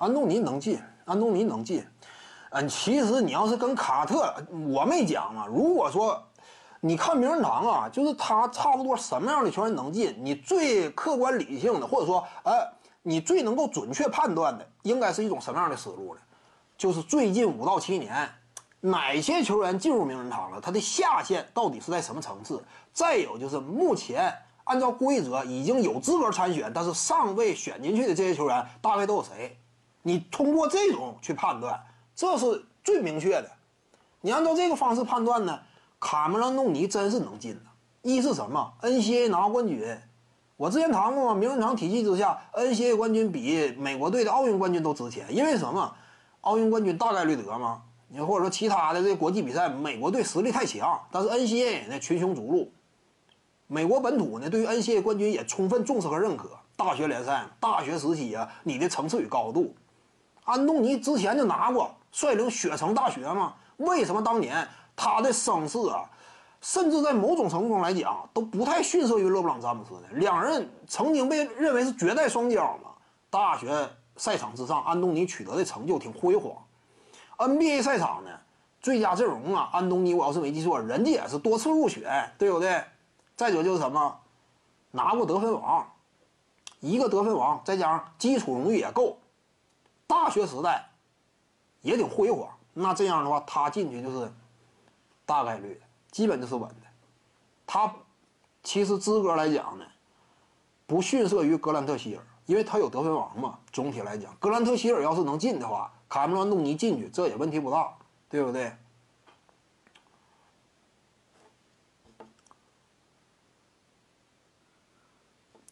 安东尼能进，安东尼能进。嗯，其实你要是跟卡特，我没讲啊。如果说你看名人堂啊，就是他差不多什么样的球员能进，你最客观理性的，或者说，呃，你最能够准确判断的，应该是一种什么样的思路呢？就是最近五到七年，哪些球员进入名人堂了，他的下限到底是在什么层次？再有就是目前按照规则已经有资格参选，但是尚未选进去的这些球员，大概都有谁？你通过这种去判断。这是最明确的，你按照这个方式判断呢，卡梅隆·弄尼真是能进的。一是什么？NCAA 拿冠军，我之前谈过嘛，名人堂体系之下，NCAA 冠军比美国队的奥运冠军都值钱。因为什么？奥运冠军大概率得吗？你或者说其他的这国际比赛，美国队实力太强，但是 NCAA 呢群雄逐鹿，美国本土呢对于 NCAA 冠军也充分重视和认可。大学联赛，大学时期啊，你的层次与高度，安东尼之前就拿过。率领雪城大学嘛？为什么当年他的声势啊，甚至在某种程度上来讲都不太逊色于勒布朗詹姆斯呢？两人曾经被认为是绝代双骄嘛。大学赛场之上，安东尼取得的成就挺辉煌。NBA 赛场呢，最佳阵容啊，安东尼我要是没记错，人家也是多次入选，对不对？再者就是什么，拿过得分王，一个得分王，再加上基础荣誉也够。学时代。也挺辉煌，那这样的话，他进去就是大概率的，基本就是稳的。他其实资格来讲呢，不逊色于格兰特希尔，因为他有得分王嘛。总体来讲，格兰特希尔要是能进的话，卡梅隆·东尼进去这也问题不大，对不对？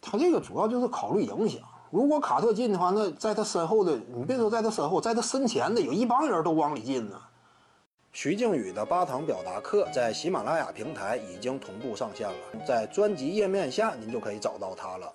他这个主要就是考虑影响。如果卡特进的话，那在他身后的，你别说在他身后，在他身前的有一帮人都往里进呢。徐静宇的八堂表达课在喜马拉雅平台已经同步上线了，在专辑页面下您就可以找到它了。